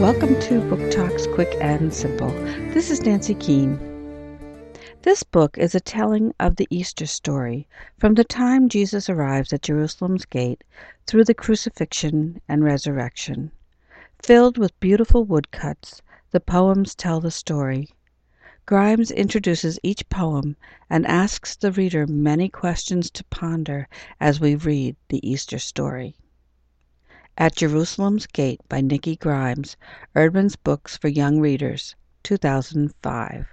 Welcome to Book Talks Quick and Simple. This is Nancy Keane. This book is a telling of the Easter story from the time Jesus arrives at Jerusalem's gate through the crucifixion and resurrection. Filled with beautiful woodcuts, the poems tell the story. Grimes introduces each poem and asks the reader many questions to ponder as we read the Easter story. At Jerusalem's Gate by Nikki Grimes, Eerdmans Books for Young Readers, 2005.